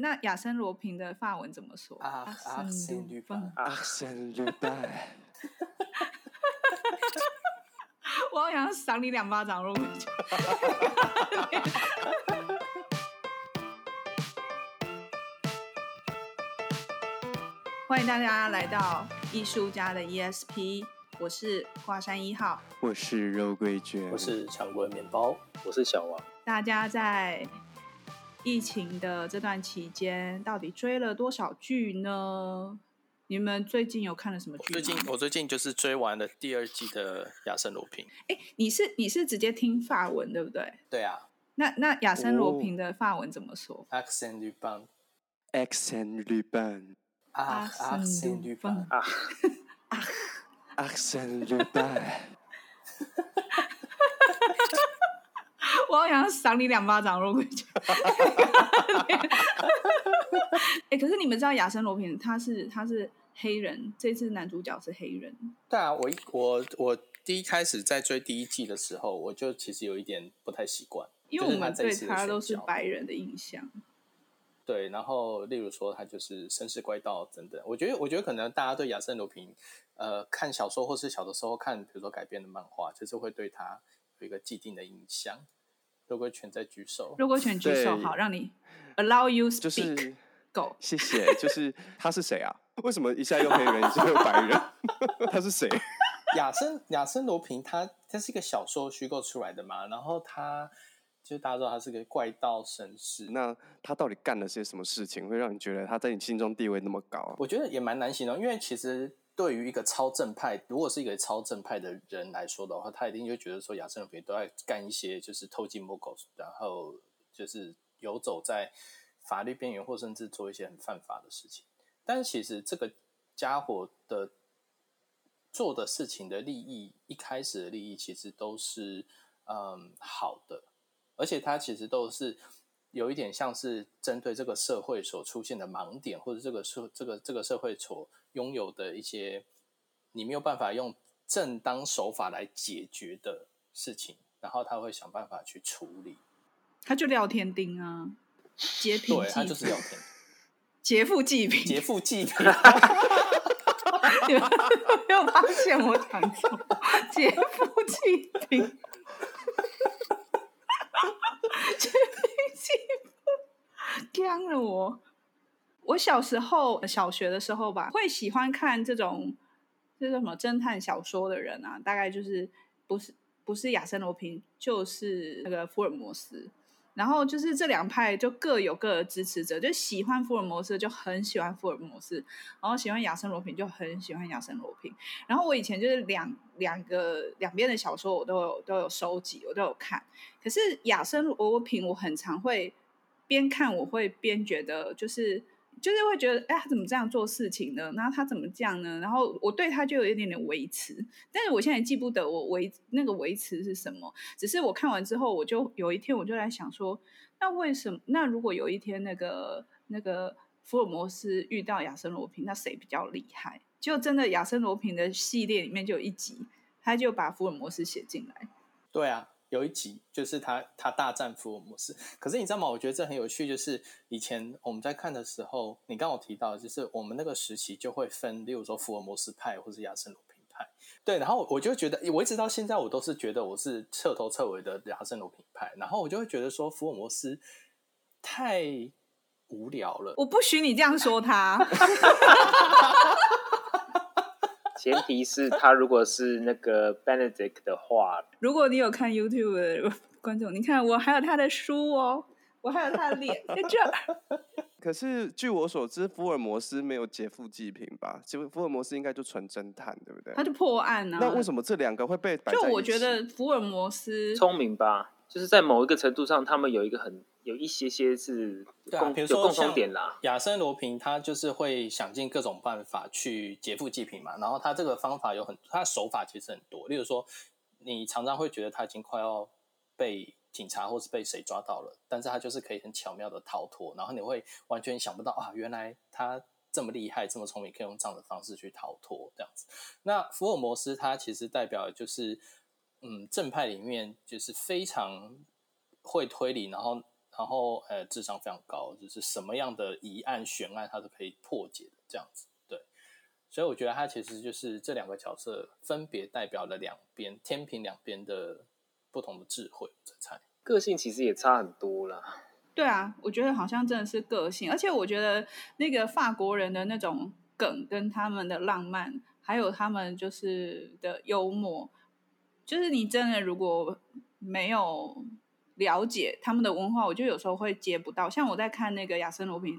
那亚森罗平的法文怎么说？啊啊，仙女棒，啊，仙女棒。我好想赏你两巴掌，如果 欢迎大家来到艺术家的 ESP，我是华山一号，我是肉桂卷，我是长棍面包，我是小王。大家在疫情的这段期间，到底追了多少剧呢？你们最近有看了什么剧？最近我最近就是追完了第二季的《亚森罗平》。哎，你是你是直接听法文对不对？对啊。那那亚森罗平的法文怎么说？Arsène Lupin，Arsène Lupin，Arsène Lupin，啊，Arsène Lupin。我好想赏你两巴掌，如果 哎，可是你们知道亚森罗平他是他是。黑人，这次男主角是黑人。对啊，我我我第一开始在追第一季的时候，我就其实有一点不太习惯，因为我们对他都是白人的印象。对，然后例如说他就是绅士乖道等等，我觉得我觉得可能大家对亚森罗平，呃，看小说或是小的时候看，比如说改编的漫画，就是会对他有一个既定的印象。肉桂犬在举手，如果犬举手，好，让你 allow you speak，就是，Go，谢谢。就是他是谁啊？为什么一下又黑人，一下又白人？他是谁？亚森亚森罗平，他他是一个小说虚构出来的嘛，然后他就大家知道他是个怪盗绅士。那他到底干了些什么事情，会让你觉得他在你心中地位那么高啊？我觉得也蛮难形容，因为其实对于一个超正派，如果是一个超正派的人来说的话，他一定就觉得说亚森罗苹都在干一些就是偷鸡摸狗，然后就是游走在法律边缘，或甚至做一些很犯法的事情。但其实这个家伙的做的事情的利益，一开始的利益其实都是嗯好的，而且他其实都是有一点像是针对这个社会所出现的盲点，或者这个社这个这个社会所拥有的一些你没有办法用正当手法来解决的事情，然后他会想办法去处理。他就廖天丁啊，劫贫对，他就是廖天丁。劫富济贫，劫富济贫，你们没有发现我讲错？劫富济贫，劫贫济富，干了我！我小时候小学的时候吧，会喜欢看这种这什么侦探小说的人啊，大概就是不是不是亚森罗平，就是那个福尔摩斯。然后就是这两派就各有各的支持者，就喜欢福尔摩斯就很喜欢福尔摩斯，然后喜欢亚森罗平就很喜欢亚森罗平。然后我以前就是两两个两边的小说我都有都有收集，我都有看。可是亚森罗平我很常会边看我会边觉得就是。就是会觉得，哎，他怎么这样做事情呢？然后他怎么这样呢？然后我对他就有一点点维持，但是我现在也记不得我维那个维持是什么。只是我看完之后，我就有一天我就在想说，那为什么？那如果有一天那个那个福尔摩斯遇到亚森罗平，那谁比较厉害？就真的亚森罗平的系列里面就有一集，他就把福尔摩斯写进来。对啊。有一集就是他他大战福尔摩斯，可是你知道吗？我觉得这很有趣，就是以前我们在看的时候，你刚我提到，就是我们那个时期就会分，例如说福尔摩斯派或是亚森罗平派，对，然后我就觉得，我一直到现在我都是觉得我是彻头彻尾的亚森罗平派，然后我就会觉得说福尔摩斯太无聊了，我不许你这样说他。前提是他如果是那个 Benedict 的话，如果你有看 YouTube 的观众，你看我还有他的书哦，我还有他的脸在这。可是据我所知，福尔摩斯没有劫富济贫吧？其实福尔摩斯应该就纯侦探，对不对？他就破案啊。那为什么这两个会被？就我觉得福尔摩斯聪明吧，就是在某一个程度上，他们有一个很。有一些些是共，比如说共同点啦。亚森罗平他就是会想尽各种办法去劫富济贫嘛，然后他这个方法有很，他的手法其实很多。例如说，你常常会觉得他已经快要被警察或是被谁抓到了，但是他就是可以很巧妙的逃脱，然后你会完全想不到啊，原来他这么厉害，这么聪明，可以用这样的方式去逃脱这样子。那福尔摩斯他其实代表的就是，嗯，正派里面就是非常会推理，然后。然后呃智商非常高，就是什么样的疑案悬案他都可以破解的这样子。对，所以我觉得他其实就是这两个角色分别代表了两边天平两边的不同的智慧。我猜个性其实也差很多啦。对啊，我觉得好像真的是个性，而且我觉得那个法国人的那种梗跟他们的浪漫，还有他们就是的幽默，就是你真的如果没有了解他们的文化，我就有时候会接不到。像我在看那个《亚森罗平》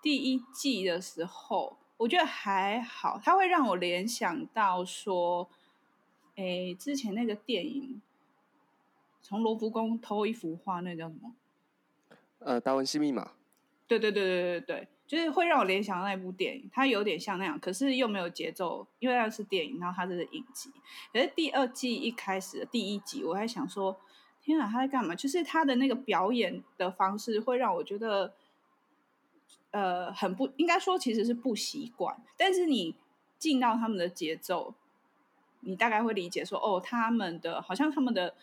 第一季的时候，我觉得还好，他会让我联想到说，哎，之前那个电影从罗浮宫偷一幅画，那叫什么？呃，达文西密码，对对对对对对，就是会让我联想到那部电影，它有点像那样，可是又没有节奏，因为那是电影，然后它这是影集。可是第二季一开始的第一集，我还想说，天啊，他在干嘛？就是他的那个表演的方式会让我觉得，呃，很不应该说其实是不习惯，但是你进到他们的节奏，你大概会理解说，哦，他们的好像他们的。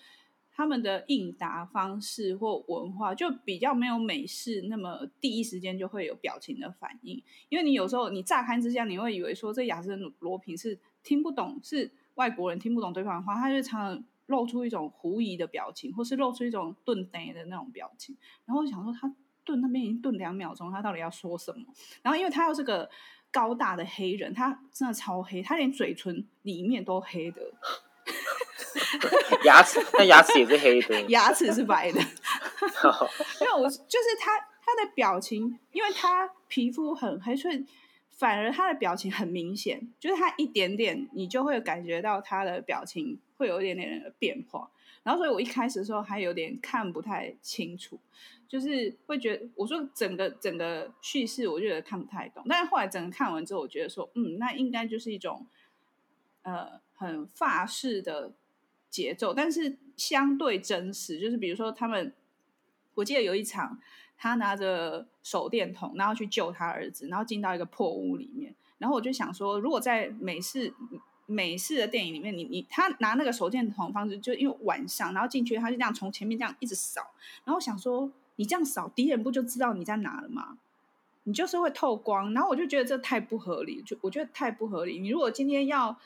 他们的应答方式或文化就比较没有美式那么第一时间就会有表情的反应，因为你有时候你乍看之下你会以为说这亚森罗平是听不懂，是外国人听不懂对方的话，他就常常露出一种狐疑的表情，或是露出一种顿呆的那种表情。然后我想说他顿那边已经顿两秒钟，他到底要说什么？然后因为他又是个高大的黑人，他真的超黑，他连嘴唇里面都黑的。牙齿，那牙齿也是黑的，牙齿是白的。因为我就是他，他的表情，因为他皮肤很黑，所以反而他的表情很明显，就是他一点点，你就会感觉到他的表情会有一点点的变化。然后，所以我一开始的时候还有点看不太清楚，就是会觉得，我说整个整个叙事，我觉得看不太懂。但是后来整个看完之后，我觉得说，嗯，那应该就是一种呃很法式的。节奏，但是相对真实，就是比如说他们，我记得有一场，他拿着手电筒，然后去救他儿子，然后进到一个破屋里面，然后我就想说，如果在美式美式的电影里面，你你他拿那个手电筒方式，就因为晚上，然后进去他就这样从前面这样一直扫，然后想说，你这样扫，敌人不就知道你在哪了吗？你就是会透光，然后我就觉得这太不合理，就我觉得太不合理。你如果今天要。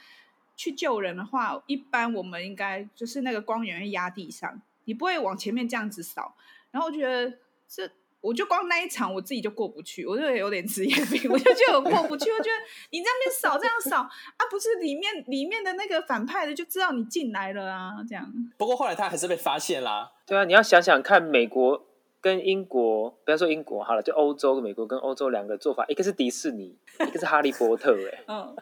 去救人的话，一般我们应该就是那个光源会压地上，你不会往前面这样子扫。然后我觉得这，我就光那一场我自己就过不去，我就有点职业病，我就觉得我过不去。我觉得你这边扫这样扫啊，不是里面里面的那个反派的就知道你进来了啊，这样。不过后来他还是被发现啦。对啊，你要想想看，美国跟英国，不要说英国好了，就欧洲、美国跟欧洲两个做法，一个是迪士尼，一个是哈利波特，哎，嗯，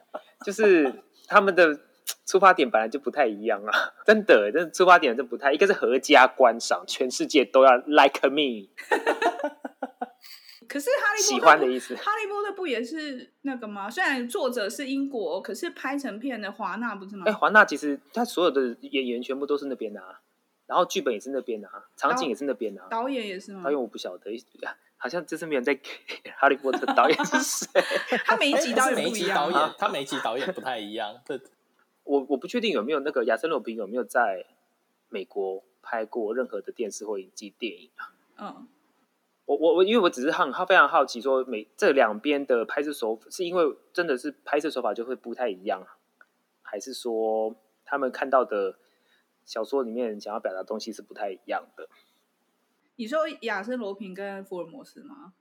就是他们的。出发点本来就不太一样啊，真的，真的出发点真不太。一个是合家观赏，全世界都要 like me。可是哈利波特喜欢的意思，哈利波特不也是那个吗？虽然作者是英国，可是拍成片的华纳不是吗？哎、欸，华纳其实他所有的演员全部都是那边的啊，然后剧本也是那边的啊，场景也是那边的啊，导演也是吗？导演我不晓得，好像就是没有在给 哈利波特导演是谁？他每一集导演不一样，啊，他每一集导演不太一样，对。我我不确定有没有那个亚森罗平有没有在美国拍过任何的电视或影集电影啊？嗯，我我我因为我只是很好非常好奇，说每这两边的拍摄手法是因为真的是拍摄手法就会不太一样，还是说他们看到的小说里面想要表达东西是不太一样的？你说亚森罗平跟福尔摩斯吗？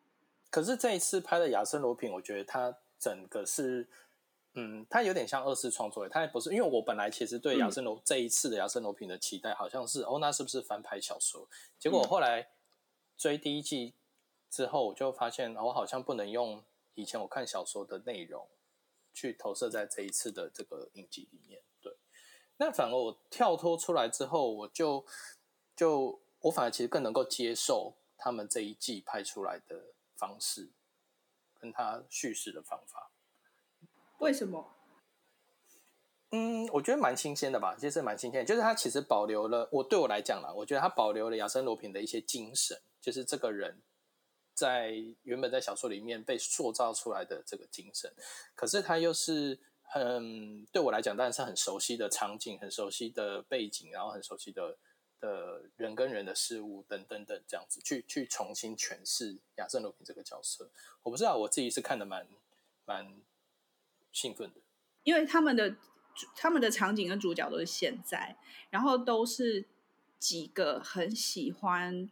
可是这一次拍的亚森罗平，我觉得他整个是。嗯，他有点像二次创作，他也不是，因为我本来其实对亚森罗、嗯、这一次的亚森罗平的期待，好像是哦，那是不是翻拍小说？结果我后来追第一季之后，我就发现我好像不能用以前我看小说的内容去投射在这一次的这个影集里面。对，那反而我跳脱出来之后，我就就我反而其实更能够接受他们这一季拍出来的方式，跟他叙事的方法。为什么？嗯，我觉得蛮新鲜的吧，其实蛮新鲜，就是他其实保留了我对我来讲啦，我觉得他保留了亚森罗平的一些精神，就是这个人在原本在小说里面被塑造出来的这个精神，可是他又是很对我来讲当然是很熟悉的场景，很熟悉的背景，然后很熟悉的的人跟人的事物等等等这样子去去重新诠释亚森罗苹这个角色。我不知道我自己是看的蛮蛮兴奋的，因为他们的他们的场景跟主角都是现在，然后都是几个很喜欢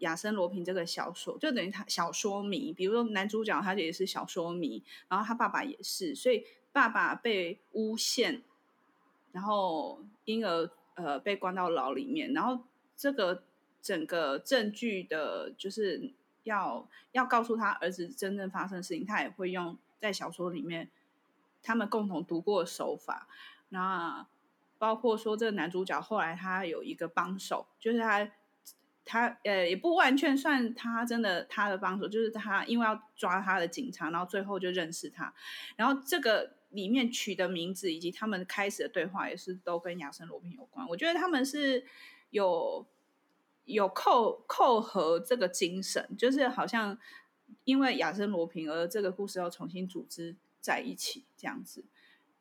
亚森罗平这个小说，就等于他小说迷。比如说男主角他也是小说迷，然后他爸爸也是，所以爸爸被诬陷，然后因而。呃，被关到牢里面，然后这个整个证据的，就是要要告诉他儿子真正发生的事情，他也会用在小说里面他们共同读过的手法。那包括说，这个男主角后来他有一个帮手，就是他他呃也不完全算他真的他的帮手，就是他因为要抓他的警察，然后最后就认识他，然后这个。里面取的名字以及他们开始的对话也是都跟亚森罗平有关。我觉得他们是有有扣扣合这个精神，就是好像因为亚森罗平而这个故事要重新组织在一起这样子。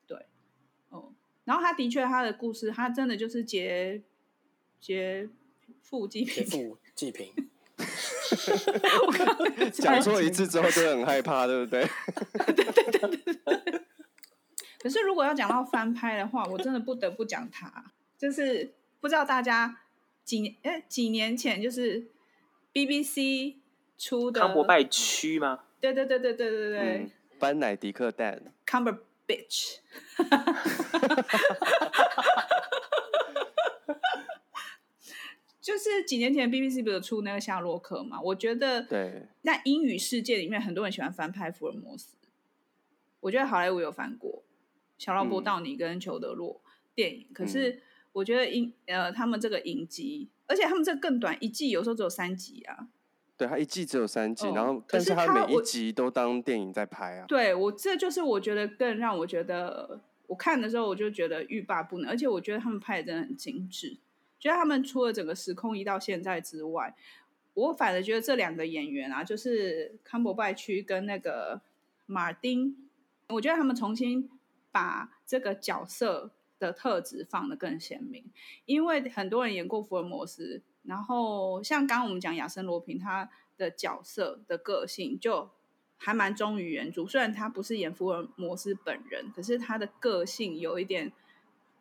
对，哦，然后他的确他的故事，他真的就是结结富济贫，劫富济贫。讲错一次之后就很害怕，对不对？对对对对对。可是，如果要讲到翻拍的话，我真的不得不讲它。就是不知道大家几年哎几年前，就是 BBC 出的《康伯拜区》吗？对对对对对对对。嗯、班乃迪克蛋。Cumberbatch。就是几年前 BBC 不是出那个夏洛克嘛？我觉得对。那英语世界里面很多人喜欢翻拍福尔摩斯，我觉得好莱坞有翻过。小劳勃道尼跟裘德洛电影，嗯、可是我觉得影呃他们这个影集，而且他们这个更短，一季有时候只有三集啊。对，他一季只有三集，哦、然后但是他每一集都当电影在拍啊。对我这就是我觉得更让我觉得，我看的时候我就觉得欲罢不能，而且我觉得他们拍的真的很精致。觉得他们除了整个时空移到现在之外，我反而觉得这两个演员啊，就是康伯拜区跟那个马丁，我觉得他们重新。把这个角色的特质放得更鲜明，因为很多人演过福尔摩斯，然后像刚刚我们讲亚森罗平，他的角色的个性就还蛮忠于原著，虽然他不是演福尔摩斯本人，可是他的个性有一点，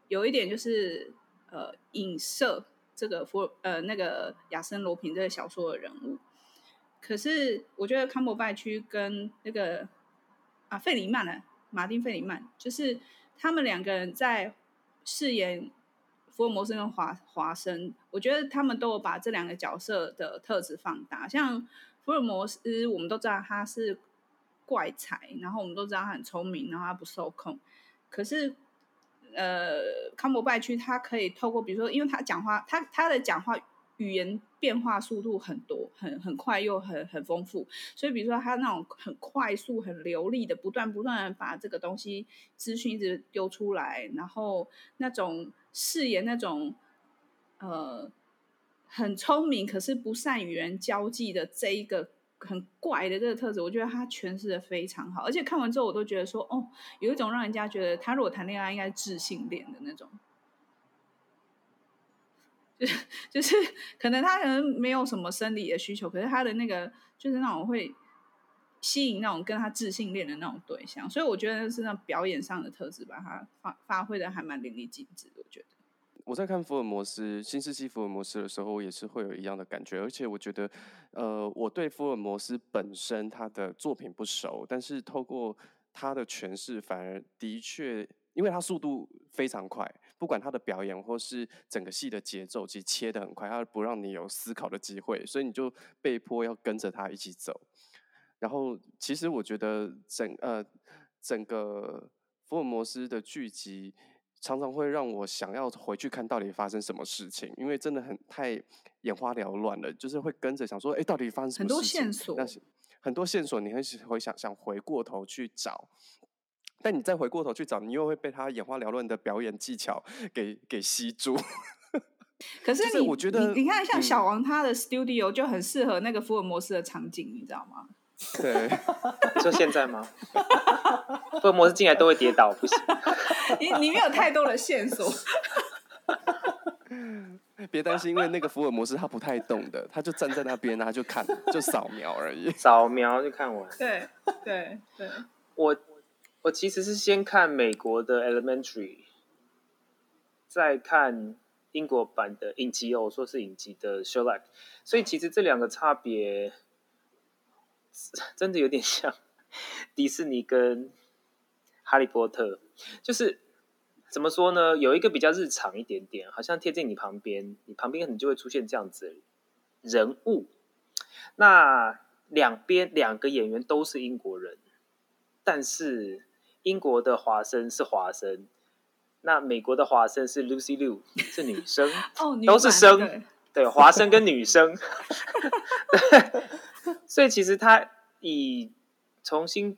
有一点就是呃影射这个福呃那个亚森罗苹这个小说的人物。可是我觉得康伯拜区跟那个啊费里曼呢？马丁·费里曼就是他们两个人在饰演福尔摩斯跟华华生，我觉得他们都有把这两个角色的特质放大。像福尔摩斯，我们都知道他是怪才，然后我们都知道他很聪明，然后他不受控。可是，呃，康伯拜区他可以透过，比如说，因为他讲话，他他的讲话。语言变化速度很多，很很快又很很丰富，所以比如说他那种很快速、很流利的，不断不断的把这个东西资讯一直丢出来，然后那种饰演那种呃很聪明，可是不善与人交际的这一个很怪的这个特质，我觉得他诠释的非常好，而且看完之后我都觉得说，哦，有一种让人家觉得他如果谈恋爱应该是智性恋的那种。就 是就是可能他可能没有什么生理的需求，可是他的那个就是那种会吸引那种跟他自性恋的那种对象，所以我觉得是那种表演上的特质把他发发挥的还蛮淋漓尽致的。我觉得我在看福尔摩斯新世纪福尔摩斯的时候，我也是会有一样的感觉，而且我觉得呃，我对福尔摩斯本身他的作品不熟，但是透过他的诠释，反而的确因为他速度非常快。不管他的表演或是整个戏的节奏，其实切得很快，他不让你有思考的机会，所以你就被迫要跟着他一起走。然后，其实我觉得整呃整个福尔摩斯的剧集常常会让我想要回去看到底发生什么事情，因为真的很太眼花缭乱了，就是会跟着想说，哎，到底发生什么事情？很多线索，那很多线索，你很会想想回过头去找。但你再回过头去找，你又会被他眼花缭乱的表演技巧给给吸住。可 是你，我觉得你，你看，像小王他的 studio 就很适合那个福尔摩斯的场景，你知道吗？对，就现在吗？福尔摩斯进来都会跌倒，不行。你你没有太多的线索。别担心，因为那个福尔摩斯他不太动的，他就站在那边，他就看，就扫描而已，扫描就看完。对对对，我我其实是先看美国的 Elementary，再看英国版的影集哦，我说是影集的 Sherlock，所以其实这两个差别 真的有点像 迪士尼跟哈利波特，就是。怎么说呢？有一个比较日常一点点，好像贴近你旁边，你旁边可能就会出现这样子的人物。那两边两个演员都是英国人，但是英国的华生是华生，那美国的华生是 Lucy Liu 是女生，哦，都是生，对，对，华生跟女生，对，所以其实他以重新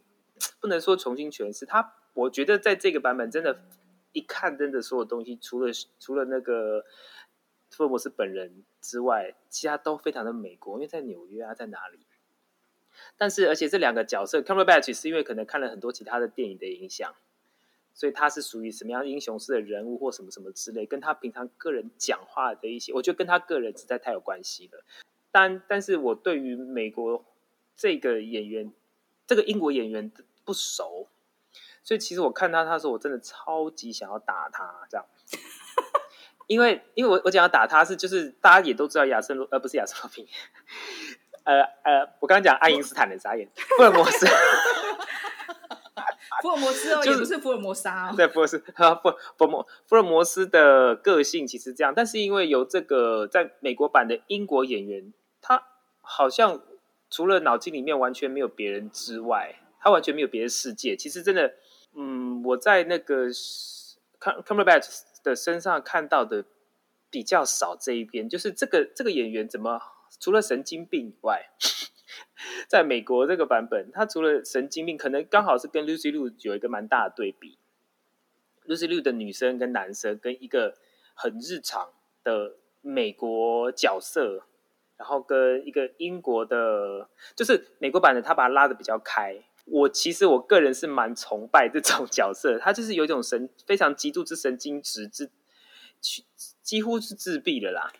不能说重新诠释他，我觉得在这个版本真的。一看，真的所有东西，除了除了那个福尔摩斯本人之外，其他都非常的美国，因为在纽约啊，在哪里？但是，而且这两个角色，Cumberbatch 是因为可能看了很多其他的电影的影响，所以他是属于什么样英雄式的人物或什么什么之类，跟他平常个人讲话的一些，我觉得跟他个人实在太有关系了。但，但是我对于美国这个演员，这个英国演员不熟。所以其实我看他，他说我真的超级想要打他这样，因为因为我我讲要打他是就是大家也都知道亚森罗呃不是亚森罗平，呃呃我刚刚讲爱因斯坦的眨眼福尔摩斯，福尔摩斯哦，就是、也不是福尔摩沙哦，对，福尔斯啊福福尔摩福尔摩斯的个性其实这样，但是因为有这个在美国版的英国演员，他好像除了脑筋里面完全没有别人之外，他完全没有别的世界，其实真的。嗯，我在那个看 Cumberbatch 的身上看到的比较少这一边，就是这个这个演员怎么除了神经病以外，在美国这个版本，他除了神经病，可能刚好是跟 Lucy Liu 有一个蛮大的对比。Lucy Liu 的女生跟男生跟一个很日常的美国角色，然后跟一个英国的，就是美国版的，他把他拉得比较开。我其实我个人是蛮崇拜这种角色，他就是有一种神非常极度之神经质之，几乎是自闭的啦，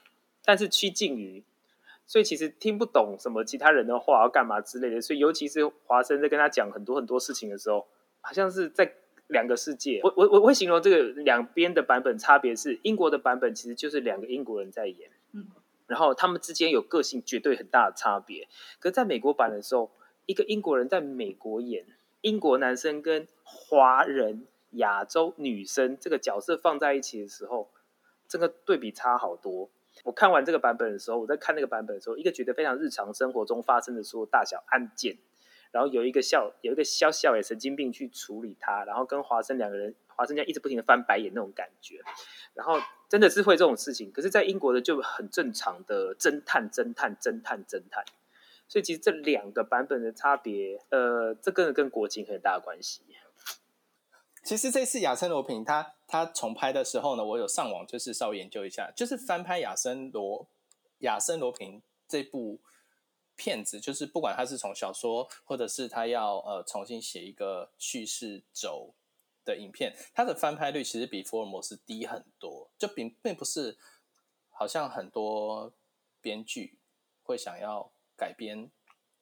但是趋近于，所以其实听不懂什么其他人的话要干嘛之类的，所以尤其是华生在跟他讲很多很多事情的时候，好像是在两个世界。我我我会形容这个两边的版本差别是，英国的版本其实就是两个英国人在演，嗯，然后他们之间有个性绝对很大的差别，可是在美国版的时候。一个英国人在美国演英国男生跟华人亚洲女生这个角色放在一起的时候，这个对比差好多。我看完这个版本的时候，我在看那个版本的时候，一个觉得非常日常生活中发生的所有大小案件，然后有一个笑有一个笑笑也神经病去处理他，然后跟华生两个人，华生这样一直不停的翻白眼那种感觉，然后真的是会这种事情。可是，在英国的就很正常的侦探、侦探、侦探、侦探。所以其实这两个版本的差别，呃，这个跟国情很大的关系。其实这次亚森罗平他他重拍的时候呢，我有上网就是稍微研究一下，就是翻拍亚森罗亚森罗平这部片子，就是不管他是从小说，或者是他要呃重新写一个叙事轴的影片，它的翻拍率其实比福尔摩斯低很多，就并并不是好像很多编剧会想要。改编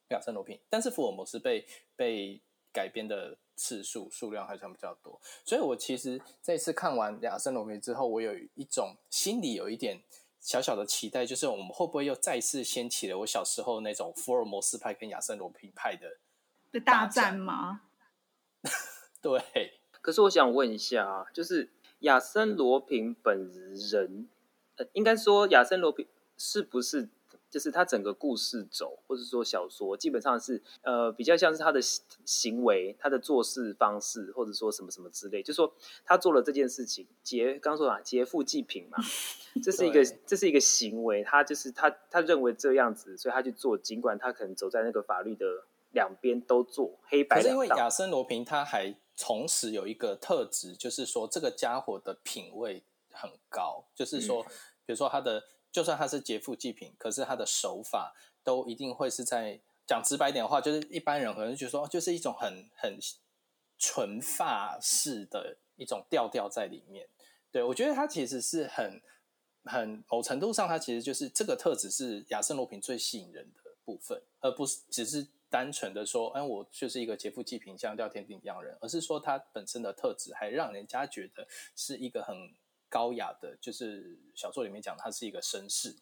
亚森罗平，但是福尔摩斯被被改编的次数数量还算比较多，所以我其实这次看完亚森罗平之后，我有一种心里有一点小小的期待，就是我们会不会又再次掀起了我小时候那种福尔摩斯派跟亚森罗平派的的大战吗？对。可是我想问一下啊，就是亚森罗平本人，呃，应该说亚森罗平是不是？就是他整个故事走，或者说小说，基本上是呃比较像是他的行为、他的做事方式，或者说什么什么之类。就是说他做了这件事情，劫刚说啊劫富济贫嘛，这是一个这是一个行为，他就是他他认为这样子，所以他去做，尽管他可能走在那个法律的两边都做黑白。可是因为亚森罗平他还同时有一个特质，就是说这个家伙的品味很高，就是说、嗯、比如说他的。就算他是劫富济贫，可是他的手法都一定会是在讲直白点的话，就是一般人可能就觉得说，就是一种很很纯发式的一种调调在里面。对，我觉得他其实是很很某程度上，它其实就是这个特质是亚森罗平最吸引人的部分，而不是只是单纯的说，哎，我就是一个劫富济贫、像廖天丁一样人，而是说他本身的特质还让人家觉得是一个很高雅的，就是小说里面讲他是一个绅士。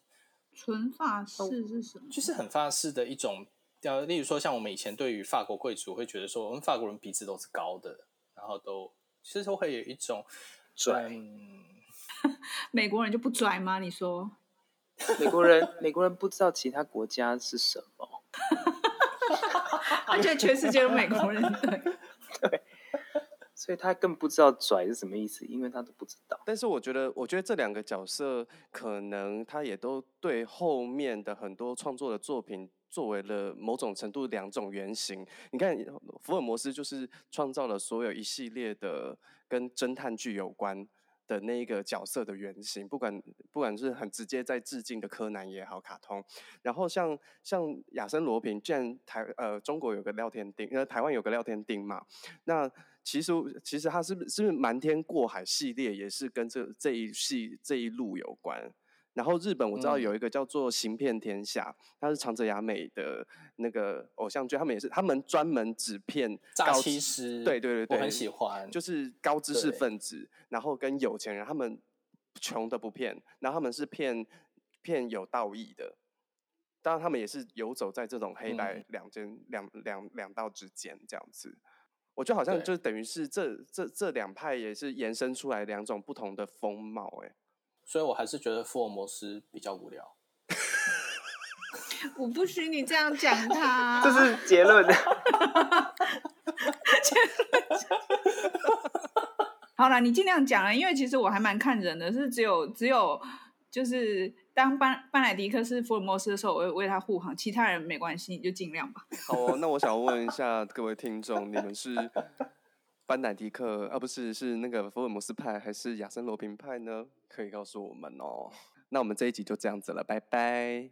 纯法式是什么？就是很法式的一种，呃，例如说像我们以前对于法国贵族会觉得说，我们法国人鼻子都是高的，然后都其实都会有一种拽。嗯 美国人就不拽吗？你说？美国人，美国人不知道其他国家是什么，他觉得全世界都美国人，对，对，所以他更不知道拽是什么意思，因为他都不知道。但是我觉得，我觉得这两个角色可能他也都对后面的很多创作的作品作为了某种程度两种原型。你看，福尔摩斯就是创造了所有一系列的跟侦探剧有关。的那一个角色的原型，不管不管是很直接在致敬的柯南也好，卡通，然后像像亚森罗平，既然台呃中国有个廖天丁，呃台湾有个廖天丁嘛，那其实其实他是不是是不是瞒天过海系列也是跟这这一系这一路有关？然后日本我知道有一个叫做《行骗天下》，它是长泽雅美的那个偶像剧，他们也是他们专门只骗诈欺师，对对对对，我很喜欢，就是高知识分子，然后跟有钱人，他们穷的不骗，然后他们是骗骗有道义的，当然他们也是游走在这种黑白。两间、嗯、两两两道之间这样子，我觉得好像就等于是这这这两派也是延伸出来两种不同的风貌，哎。所以我还是觉得福尔摩斯比较无聊。我不许你这样讲他，这是结论。结论。好了，你尽量讲了，因为其实我还蛮看人的，是只有只有就是当班班莱迪克是福尔摩斯的时候，我会为他护航，其他人没关系，你就尽量吧。好哦，那我想问一下各位听众，你们是？班乃迪克，啊、不是是那个福尔摩斯派，还是亚森罗平派呢？可以告诉我们哦。那我们这一集就这样子了，拜拜。